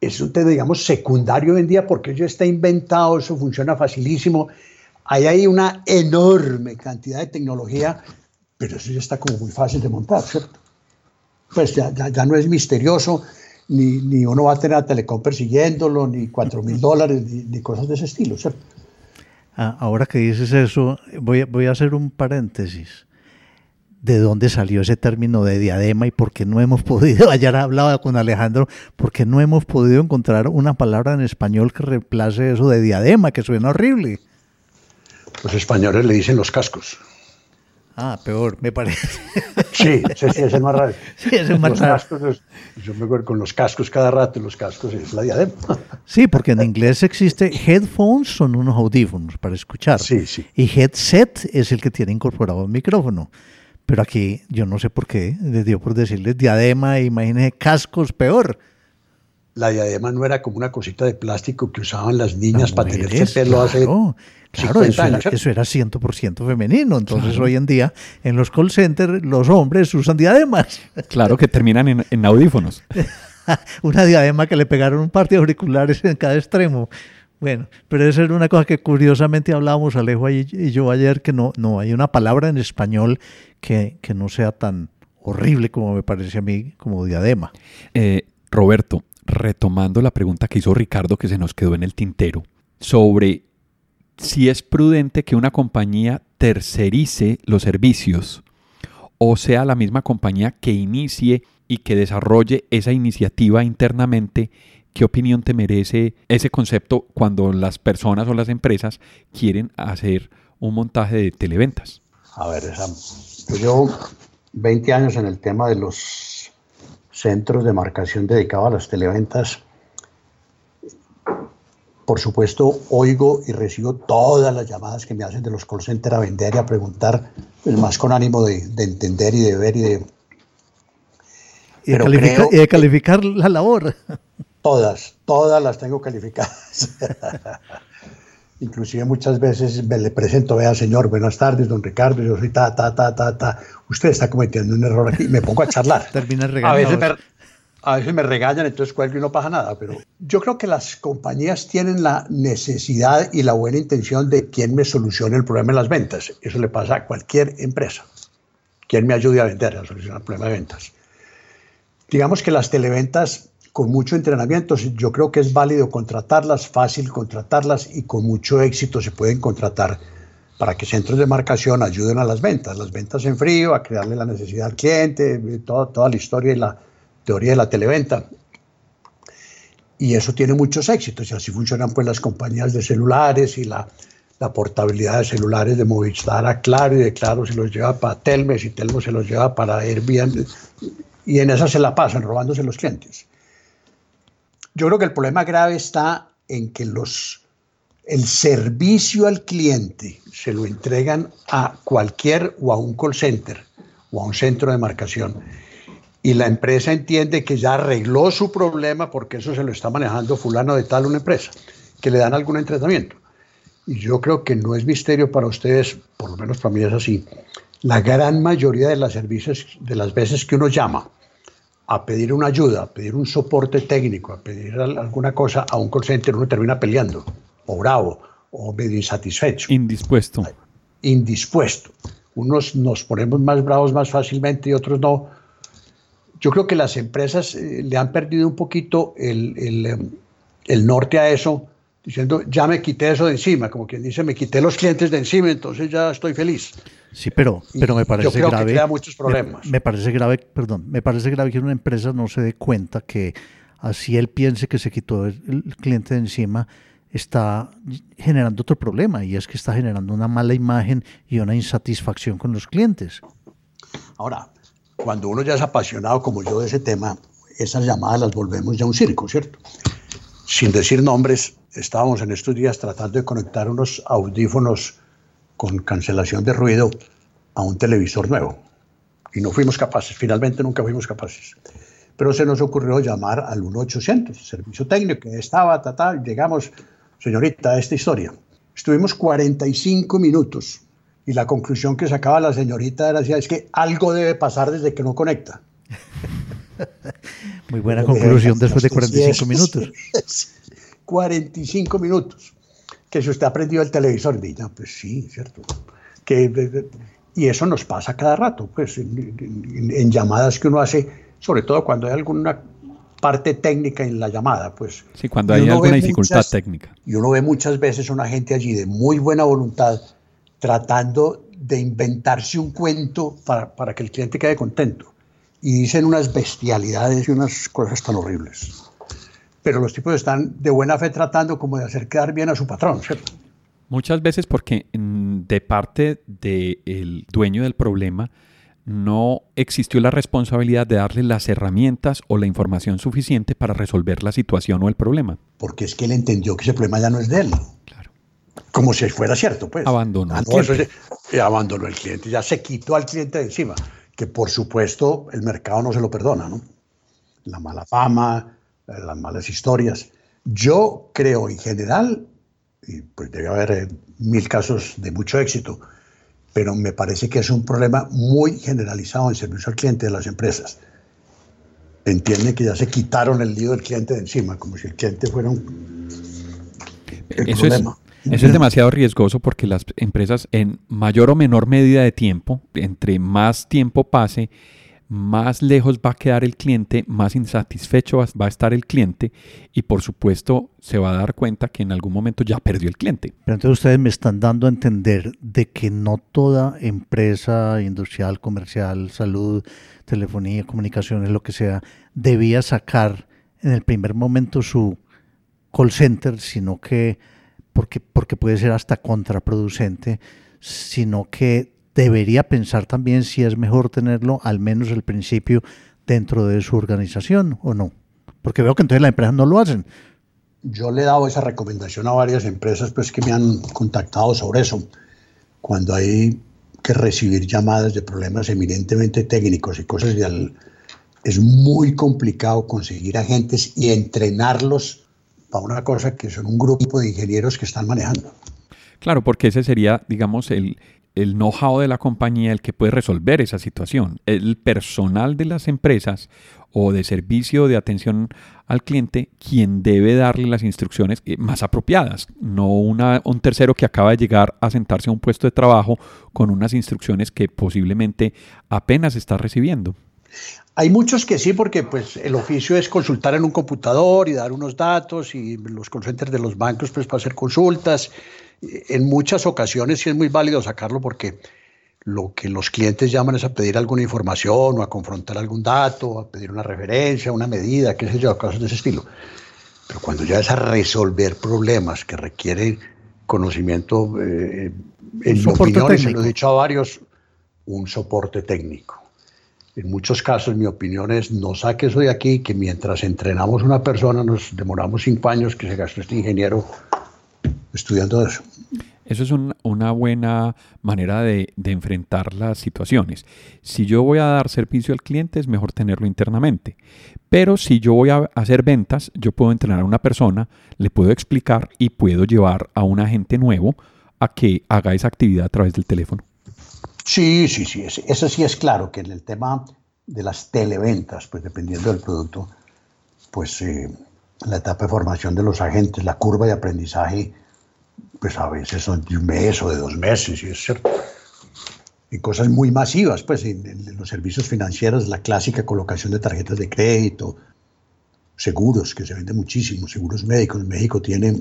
es un tema, digamos, secundario hoy en día porque eso está inventado, eso funciona facilísimo. Ahí hay una enorme cantidad de tecnología, pero eso ya está como muy fácil de montar, ¿cierto? Pues ya, ya, ya no es misterioso. Ni, ni, uno va a tener a Telecom persiguiéndolo, ni cuatro mil dólares, ni, cosas de ese estilo, ¿cierto? Ah, ahora que dices eso, voy, voy a hacer un paréntesis de dónde salió ese término de diadema y por qué no hemos podido, ayer hablaba con Alejandro, por qué no hemos podido encontrar una palabra en español que reemplace eso de diadema, que suena horrible. Los españoles le dicen los cascos. Ah, peor, me parece. Sí, ese sí es el más raro. Sí, es el más los raro. Cascos yo me acuerdo con los cascos cada rato, los cascos es la diadema. Sí, porque en inglés existe headphones, son unos audífonos para escuchar. Sí, sí. Y headset es el que tiene incorporado el micrófono. Pero aquí yo no sé por qué, les dio por decirles diadema, imagínense cascos, peor. La diadema no era como una cosita de plástico que usaban las niñas para tener pelo hace claro, Claro, 50 eso era, eso era 100% femenino. Entonces hoy en día en los call centers los hombres usan diademas. Claro que terminan en, en audífonos. una diadema que le pegaron un par de auriculares en cada extremo. Bueno, pero esa era una cosa que curiosamente hablábamos Alejo y y yo ayer, que no, no hay una palabra en español que, que no sea tan horrible como me parece a mí como diadema. Eh, Roberto, retomando la pregunta que hizo Ricardo que se nos quedó en el tintero sobre si es prudente que una compañía tercerice los servicios o sea la misma compañía que inicie y que desarrolle esa iniciativa internamente, ¿qué opinión te merece ese concepto cuando las personas o las empresas quieren hacer un montaje de televentas? A ver, esa, yo llevo 20 años en el tema de los centros de marcación dedicados a las televentas. Por supuesto, oigo y recibo todas las llamadas que me hacen de los call centers a vender y a preguntar, pues más con ánimo de, de entender y de ver y de... Y de, Pero califica- creo- y de calificar la labor. Todas, todas las tengo calificadas. Inclusive muchas veces me le presento, vea señor, buenas tardes, don Ricardo, yo soy ta, ta, ta, ta, ta. Usted está cometiendo un error aquí me pongo a charlar. Termina A veces, me, a veces me regañan, entonces cuelgo y no pasa nada, pero yo creo que las compañías tienen la necesidad y la buena intención de quien me solucione el problema de las ventas. Eso le pasa a cualquier empresa. Quien me ayude a vender, a solucionar el problema de ventas. Digamos que las televentas con mucho entrenamiento, yo creo que es válido contratarlas, fácil contratarlas y con mucho éxito se pueden contratar para que centros de marcación ayuden a las ventas, las ventas en frío, a crearle la necesidad al cliente, toda, toda la historia y la teoría de la televenta. Y eso tiene muchos éxitos y así funcionan pues las compañías de celulares y la, la portabilidad de celulares de Movistar a Claro y de Claro se los lleva para Telmes y Telmo se los lleva para Airbnb y en esa se la pasan robándose los clientes. Yo creo que el problema grave está en que los, el servicio al cliente se lo entregan a cualquier o a un call center o a un centro de marcación y la empresa entiende que ya arregló su problema porque eso se lo está manejando fulano de tal una empresa, que le dan algún entrenamiento. Y yo creo que no es misterio para ustedes, por lo menos para mí es así, la gran mayoría de las, servicios, de las veces que uno llama a pedir una ayuda, a pedir un soporte técnico, a pedir al- alguna cosa a un call center, uno termina peleando, o bravo, o medio insatisfecho Indispuesto. indispuesto. Unos nos ponemos más bravos más fácilmente y otros no. Yo creo que las empresas eh, le han perdido un poquito el, el, em, el norte a eso, diciendo, ya me quité eso de encima, como quien dice, me quité los clientes de encima, entonces ya estoy feliz. Sí, pero, pero me parece yo creo que grave. crea muchos me- problemas. Me, parece grave, perdón, me parece grave que una empresa no se dé cuenta que así él piense que se quitó el, el cliente de encima, está generando otro problema y es que está generando una mala imagen y una insatisfacción con los clientes. Ahora, cuando uno ya es apasionado como yo de ese tema, esas llamadas las volvemos ya un circo, ¿cierto? Sin decir nombres, estábamos en estos días tratando de conectar unos audífonos con cancelación de ruido a un televisor nuevo. Y no fuimos capaces, finalmente nunca fuimos capaces. Pero se nos ocurrió llamar al 1-800, servicio técnico, que estaba, ta, ta, llegamos, señorita, a esta historia. Estuvimos 45 minutos y la conclusión que sacaba la señorita era, es que algo debe pasar desde que no conecta. Muy buena conclusión después de "Sí, 45 sí, minutos. sí, 45 minutos. Que si usted ha prendido el televisor, diga, pues sí, cierto. Que, de- de- y eso nos pasa cada rato, pues, en, en- en llamadas que uno hace, sobre todo cuando hay alguna parte técnica en la llamada, pues. Sí, cuando hay alguna dificultad técnica. Y uno ve muchas veces una gente allí de muy buena voluntad tratando de inventarse un cuento para, para que el cliente quede contento. Y dicen unas bestialidades y unas cosas tan horribles. Pero los tipos están de buena fe tratando como de hacer quedar bien a su patrón, ¿cierto? Muchas veces porque mm, de parte del dueño del problema no existió la responsabilidad de darle las herramientas o la información suficiente para resolver la situación o el problema. Porque es que él entendió que ese problema ya no es de él. Claro. Como si fuera cierto, pues. Abandonó. Ah, cliente. Eh, abandonó el cliente, ya se quitó al cliente de encima. Que por supuesto el mercado no se lo perdona, ¿no? La mala fama, eh, las malas historias. Yo creo en general y pues debe haber eh, mil casos de mucho éxito, pero me parece que es un problema muy generalizado en servicio al cliente de las empresas. Entienden que ya se quitaron el lío del cliente de encima, como si el cliente fuera un eso problema. Es, eso es demasiado riesgoso porque las empresas en mayor o menor medida de tiempo, entre más tiempo pase, más lejos va a quedar el cliente, más insatisfecho va a estar el cliente y por supuesto se va a dar cuenta que en algún momento ya perdió el cliente. Pero entonces ustedes me están dando a entender de que no toda empresa industrial, comercial, salud, telefonía, comunicaciones, lo que sea, debía sacar en el primer momento su call center, sino que, porque, porque puede ser hasta contraproducente, sino que debería pensar también si es mejor tenerlo, al menos al principio, dentro de su organización o no. Porque veo que entonces las empresas no lo hacen. Yo le he dado esa recomendación a varias empresas pues, que me han contactado sobre eso. Cuando hay que recibir llamadas de problemas eminentemente técnicos y cosas de es muy complicado conseguir agentes y entrenarlos para una cosa que son un grupo de ingenieros que están manejando. Claro, porque ese sería, digamos, el, el know-how de la compañía el que puede resolver esa situación. El personal de las empresas o de servicio de atención al cliente quien debe darle las instrucciones eh, más apropiadas, no un tercero que acaba de llegar a sentarse a un puesto de trabajo con unas instrucciones que posiblemente apenas está recibiendo. Hay muchos que sí, porque pues el oficio es consultar en un computador y dar unos datos y los call centers de los bancos pues para hacer consultas en muchas ocasiones sí es muy válido sacarlo porque lo que los clientes llaman es a pedir alguna información o a confrontar algún dato, a pedir una referencia, una medida, qué sé yo, cosas de ese estilo. Pero cuando ya es a resolver problemas que requieren conocimiento, eh, en mi opinión, se lo he dicho a varios, un soporte técnico. En muchos casos, mi opinión es, no saque eso de aquí, que mientras entrenamos una persona nos demoramos cinco años que se gastó este ingeniero estudiando eso. Eso es una buena manera de, enfrentar las situaciones. Si yo voy a dar servicio al cliente, es mejor tenerlo internamente. Pero si yo voy a hacer ventas, yo puedo entrenar a una persona, le puedo explicar y puedo llevar a un agente nuevo a que haga esa actividad a través del teléfono. Sí, sí, sí. Eso sí es claro, que en el tema de las televentas, pues dependiendo del producto, pues eh, la etapa de formación de los agentes, la curva de aprendizaje pues a veces son de un mes o de dos meses, y es cierto. Y cosas muy masivas, pues en, los servicios financieros, la clásica colocación de tarjetas de crédito, seguros, que se vende muchísimo, seguros médicos. México tiene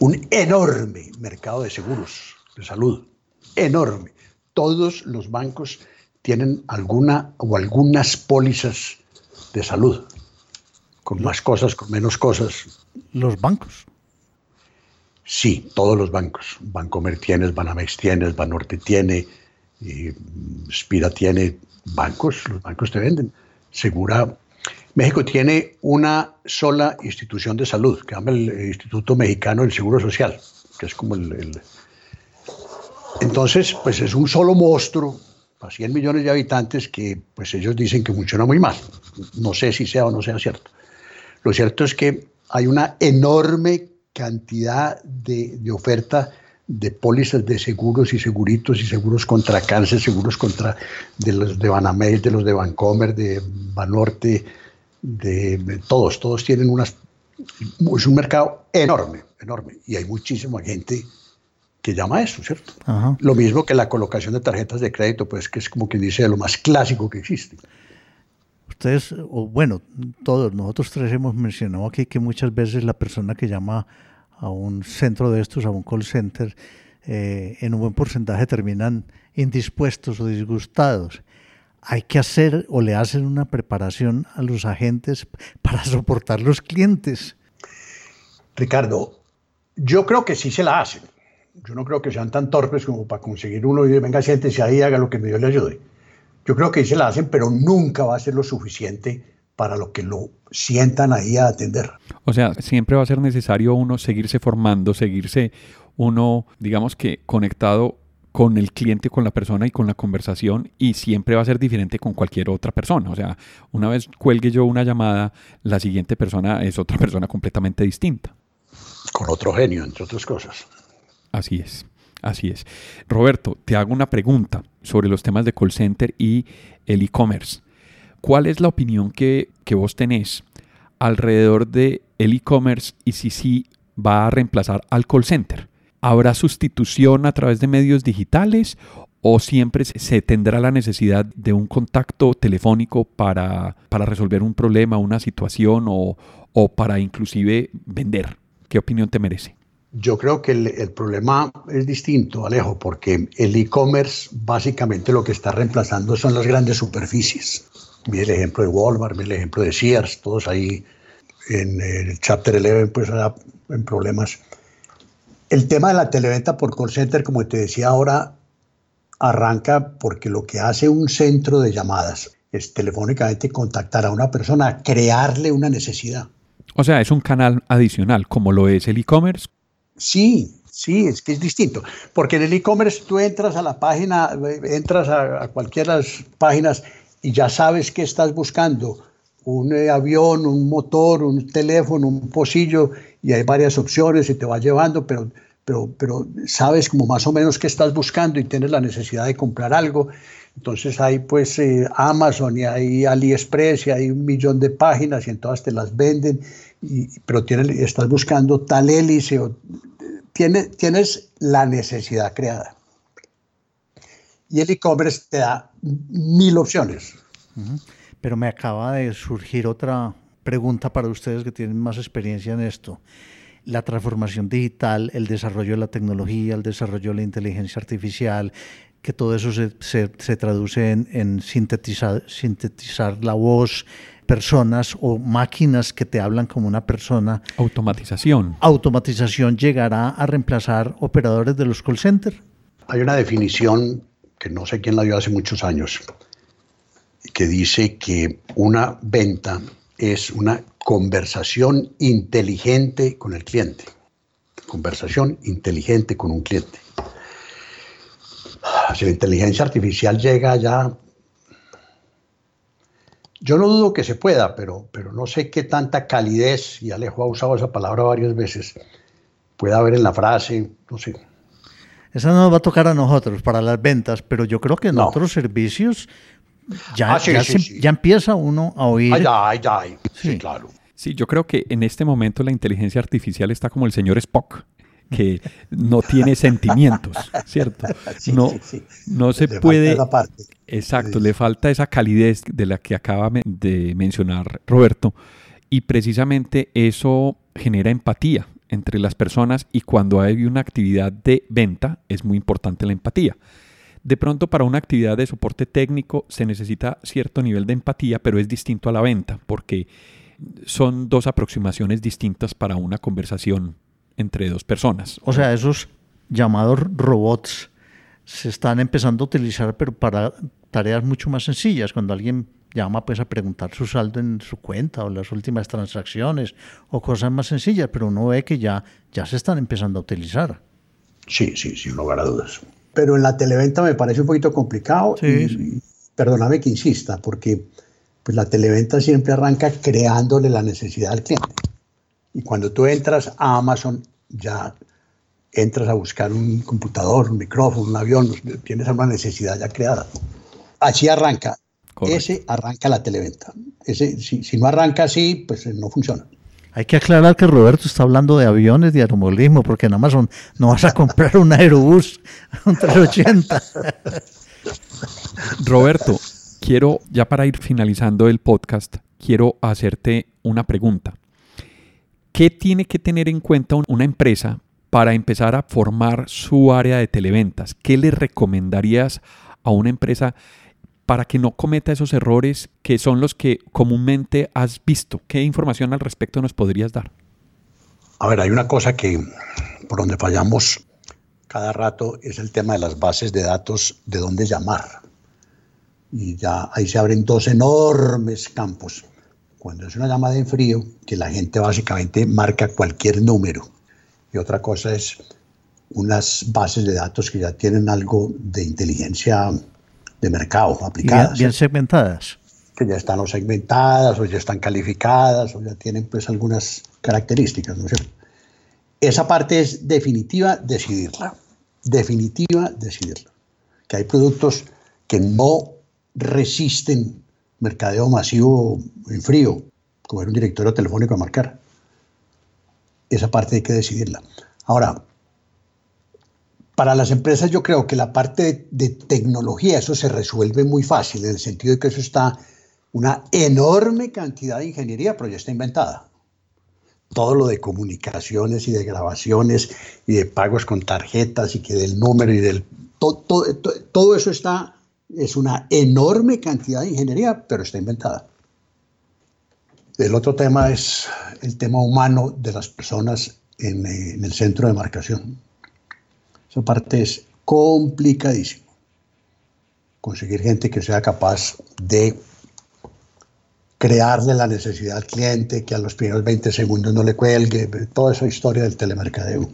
un enorme mercado de seguros de salud, enorme. Todos los bancos tienen alguna o algunas pólizas de salud, con más cosas, con menos cosas. Los bancos. Sí, todos los bancos. Bancomer tienes, Banamex tienes, Banorte tiene, Spira tiene bancos, los bancos te venden. Segura. México tiene una sola institución de salud, que se llama el Instituto Mexicano del Seguro Social, que es como el, Entonces, pues es un solo monstruo a 100 millones de habitantes que pues ellos dicen que funciona muy mal. No sé si sea o no sea cierto. Lo cierto es que hay una enorme cantidad de, oferta de pólizas de seguros y seguritos y seguros contra cáncer, seguros contra de los de Banamex, de los de Bancomer, de Banorte, de, todos, todos tienen unas es un mercado enorme, enorme y hay muchísima gente que llama a eso, ¿cierto? Lo mismo que la colocación de tarjetas de crédito, pues que es como quien dice lo más clásico que existe. Ustedes, o bueno, todos, nosotros tres hemos mencionado aquí que muchas veces la persona que llama a un centro de estos, a un call center, eh, en un buen porcentaje terminan indispuestos o disgustados. Hay que hacer o le hacen una preparación a los agentes para soportar los clientes. Ricardo, yo creo que sí se la hacen. Yo no creo que sean tan torpes como para conseguir uno y venga, siéntese ahí, haga lo que me dio le ayude. Yo creo que sí se la hacen, pero nunca va a ser lo suficiente para lo que lo sientan ahí a atender. O sea, siempre va a ser necesario uno seguirse formando, seguirse uno, digamos que conectado con el cliente, con la persona y con la conversación y siempre va a ser diferente con cualquier otra persona. O sea, una vez cuelgue yo una llamada, la siguiente persona es otra persona completamente distinta. Con otro genio, entre otras cosas. Así es, así es. Roberto, te hago una pregunta sobre los temas de call center y el e-commerce. ¿Cuál es la opinión que, que vos tenés alrededor de e-commerce y si sí va a reemplazar al call center? ¿Habrá sustitución a través de medios digitales o siempre se tendrá la necesidad de un contacto telefónico para, para resolver un problema, una situación o, o, para inclusive vender? ¿Qué opinión te merece? Yo creo que el, el problema es distinto, Alejo, porque el e-commerce básicamente lo que está reemplazando son las grandes superficies. Mira el ejemplo de Walmart, mira el ejemplo de Sears, todos ahí en el Chapter 11 pues en problemas el tema de la televenta por call center, como te decía ahora, arranca porque lo que hace un centro de llamadas es telefónicamente contactar a una persona, crearle una necesidad. O sea, es un canal adicional, como lo es el e-commerce. Sí, sí, es que es distinto. Porque en el e-commerce tú entras a la página, entras a, cualquiera de las páginas y ya sabes qué estás buscando. Un eh, avión, un motor, un teléfono, un pocillo, y hay varias opciones y te va llevando, pero, pero, pero sabes como más o menos qué estás buscando y tienes la necesidad de comprar algo. Entonces hay pues eh, Amazon y hay AliExpress y hay un millón de páginas y en todas te las venden, pero estás buscando tal hélice o tienes, tienes la necesidad creada. Y el e-commerce te da mil opciones. Pero me acaba de surgir otra, pregunta para ustedes que tienen más experiencia en esto. La transformación digital, el desarrollo de la tecnología, el desarrollo de la inteligencia artificial, que todo eso se, se, se traduce en, en sintetizar, sintetizar la voz, personas o máquinas que te hablan como una persona. Automatización. Automatización llegará a reemplazar operadores de los call centers. Hay una definición que no sé quién la dio hace muchos años, que dice que una venta es una conversación inteligente con el cliente. Conversación inteligente con un cliente. Si la inteligencia artificial llega ya, yo no dudo que se pueda, pero, pero no sé qué tanta calidez, y Alejo ha usado esa palabra varias veces, pueda haber en la frase, no sé. Esa no nos va a tocar a nosotros para las ventas, pero yo creo que en no. otros servicios ya, Ah, sí, ya, sí, se- sí. ya empieza uno a oír. Ay, ay, ay. Sí, Sí. claro. Sí, yo creo que en este momento la inteligencia artificial está como el señor Spock, que no tiene sentimientos, ¿cierto? Sí, no, sí, sí. no se Le puede... parte. Exacto, le falta esa calidez de la que acaba de mencionar Roberto y precisamente eso genera empatía entre las personas y cuando hay una actividad de venta es muy importante la empatía. De pronto para una actividad de soporte técnico se necesita cierto nivel de empatía, pero es distinto a la venta porque son dos aproximaciones distintas para una conversación entre dos personas. O sea, esos llamados robots se están empezando a utilizar, pero para tareas mucho más sencillas. Cuando alguien llama pues a preguntar su saldo en su cuenta o las últimas transacciones o cosas más sencillas, pero uno ve que ya, ya se están empezando a utilizar. Sí, sí, sin lugar a dudas. Pero en la televenta me parece un poquito complicado Sí, y, sí. perdóname que insista, porque pues la televenta siempre arranca creándole la necesidad al cliente. Y cuando tú entras a Amazon, ya entras a buscar un computador, un micrófono, un avión, tienes una necesidad ya creada. Así arranca. Correcto. Ese arranca la televenta. Ese, si, si no arranca así, pues eh, no funciona. Hay que aclarar que Roberto está hablando de aviones, de aeromodelismo, porque en Amazon no vas a comprar un Aerobús, un 380. Roberto, quiero, ya para ir finalizando el podcast, quiero hacerte una pregunta. ¿Qué tiene que tener en cuenta una empresa para empezar a formar su área de televentas? ¿Qué le recomendarías a una empresa para que no cometa esos errores que son los que comúnmente has visto? ¿Qué información al respecto nos podrías dar? A ver, hay una cosa que por donde fallamos cada rato es el tema de las bases de datos de dónde llamar. Y ya ahí se abren dos enormes campos. Cuando es una llamada en frío, que la gente básicamente marca cualquier número. Y otra cosa es unas bases de datos que ya tienen algo de inteligencia de mercado aplicadas. Bien, segmentadas. Que ya están o segmentadas o ya están calificadas o ya tienen pues algunas características, ¿no es cierto? Esa parte es definitiva decidirla, definitiva decidirla. Que hay productos que no resisten mercadeo masivo en frío, como era un directorio telefónico a marcar. Esa parte hay que decidirla. Ahora, para las empresas yo creo que la parte de, tecnología, eso se resuelve muy fácil, en el sentido de que eso está una enorme cantidad de ingeniería, pero ya está inventada. Todo lo de comunicaciones y de grabaciones y de pagos con tarjetas y que del número y del... todo eso está, es una enorme cantidad de ingeniería, pero está inventada. El otro tema es el tema humano de las personas en, eh, el centro de marcación esa parte es complicadísimo. Conseguir gente que sea capaz de crearle la necesidad al cliente, que a los primeros 20 segundos no le cuelgue, toda esa historia del telemercadeo.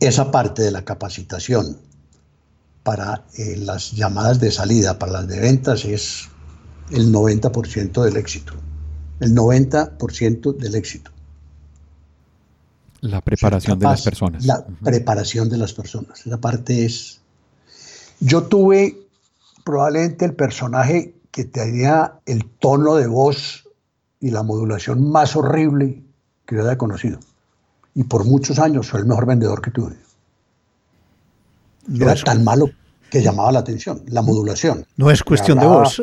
Esa parte de la capacitación para eh, las llamadas de salida, para las de ventas, es el 90% del éxito. El 90% del éxito. La preparación de las personas. La preparación de las personas. Esa parte es... Yo tuve probablemente el personaje que tenía el tono de voz y la modulación más horrible que yo haya conocido. Y por muchos años fue el mejor vendedor que tuve. Era tan malo que llamaba la atención, la modulación. No es cuestión de voz.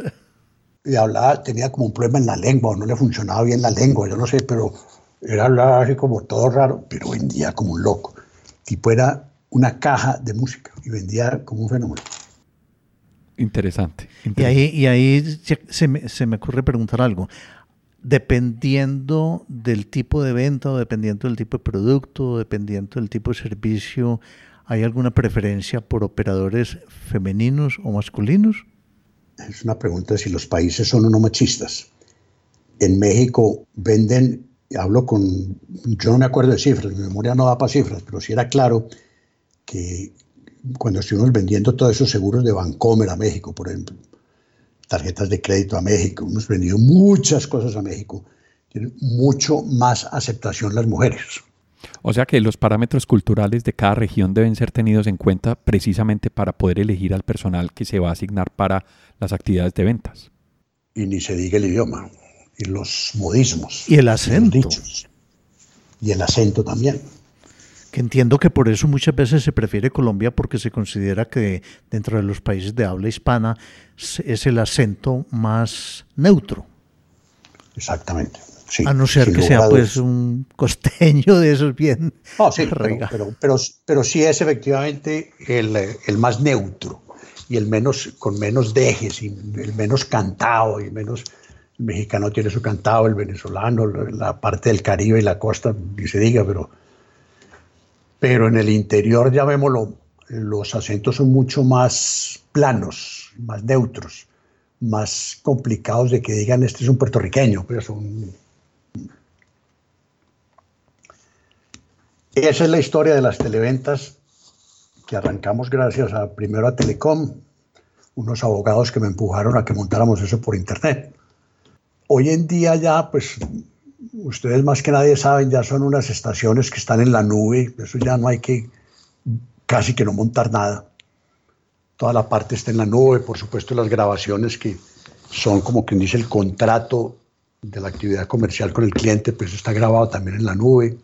Y hablaba, tenía como un problema en la lengua, o no le funcionaba bien la lengua, yo no sé, pero era hablar así como todo raro, pero vendía como un loco. Tipo era una caja de música y vendía como un fenómeno. Interesante. Y ahí, y ahí se, me, se me ocurre preguntar algo. Dependiendo del tipo de venta o dependiendo del tipo de producto o dependiendo del tipo de servicio, ¿hay alguna preferencia por operadores femeninos o masculinos? Es una pregunta si los países son o no machistas. En México venden hablo con, yo no me acuerdo de cifras, mi memoria no da para cifras, pero sí era claro que cuando estuvimos vendiendo todos esos seguros de Bancomer a México, por ejemplo, tarjetas de crédito a México, hemos vendido muchas cosas a México, tienen mucho más aceptación las mujeres. O sea que los parámetros culturales de cada región deben ser tenidos en cuenta precisamente para poder elegir al personal que se va a asignar para las actividades de ventas. Y ni se diga el idioma y los modismos. Y el acento. Y, el acento también. Que entiendo que por eso muchas veces se prefiere Colombia porque se considera que dentro de los países de habla hispana es el acento más neutro. Exactamente. A no ser que sea pues un costeño de esos bien. sí, pero, pero, pero, sí es efectivamente el, el, más neutro y el menos con menos dejes y el menos cantado y menos el mexicano tiene su cantado, el venezolano, la parte del Caribe y la costa, ni se diga, pero, pero en el interior, llamémoslo, los acentos son mucho más planos, más neutros, más complicados de que digan este es un puertorriqueño, pero son... Esa es la historia de las televentas que arrancamos gracias a primero a Telecom, unos abogados que me empujaron a que montáramos eso por internet. Hoy en día ya, pues, ustedes más que nadie saben, ya son unas estaciones que están en la nube, eso ya no hay que casi que no montar nada. Toda la parte está en la nube, por supuesto las grabaciones que son como quien dice el contrato de la actividad comercial con el cliente, pues está grabado también en la nube.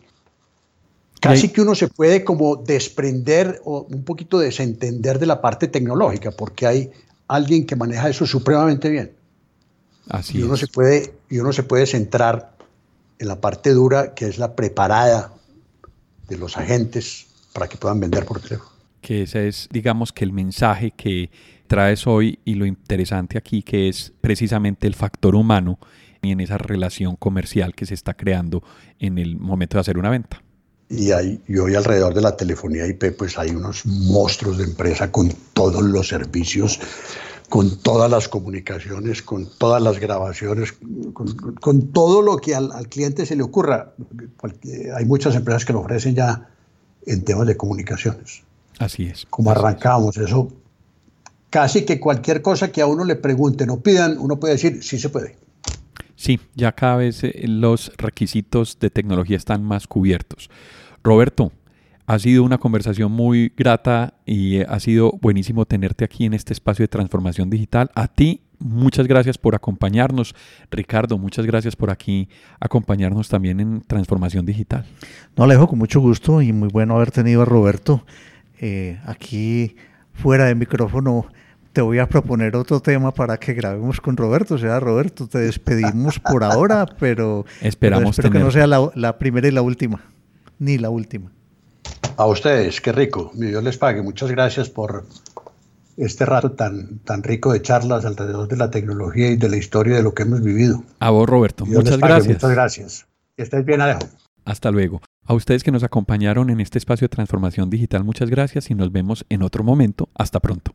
Casi que uno se puede como desprender o un poquito desentender de la parte tecnológica, porque hay alguien que maneja eso supremamente bien. Así y uno es. se puede y uno se puede centrar en la parte dura que es la preparada de los agentes para que puedan vender por teléfono. Que ese es, digamos, que el mensaje que traes hoy y lo interesante aquí que es precisamente el factor humano y en esa relación comercial que se está creando en el momento de hacer una venta. Y, hay, y hoy alrededor de la telefonía IP pues hay unos monstruos de empresa con todos los servicios, con todas las comunicaciones, con todas las grabaciones, con, todo lo que al, al, cliente se le ocurra. Hay muchas empresas que lo ofrecen ya en temas de comunicaciones. Así es. Como es. eso, casi que cualquier cosa que a uno le pregunten o pidan, uno puede decir, sí se puede. Sí, ya cada vez eh, los requisitos de tecnología están más cubiertos. Roberto, ha sido una conversación muy grata y ha sido buenísimo tenerte aquí en este espacio de transformación digital. A ti, muchas gracias por acompañarnos. Ricardo, muchas gracias por aquí acompañarnos también en transformación digital. No, Alejo, con mucho gusto y muy bueno haber tenido a Roberto eh, aquí fuera de micrófono te voy a proponer otro tema para que grabemos con Roberto. O sea, Roberto, te despedimos por ahora, pero esperamos pero espero tener... que no sea la, la, primera y la última, ni la última. A ustedes, qué rico. Dios les pague. Muchas gracias por este rato tan, tan rico de charlas alrededor de la tecnología y de la historia de lo que hemos vivido. A vos, Roberto. Dios muchas gracias. Muchas gracias. Estés bien, Alejo. Hasta luego. A ustedes que nos acompañaron en este espacio de transformación digital, muchas gracias y nos vemos en otro momento. Hasta pronto.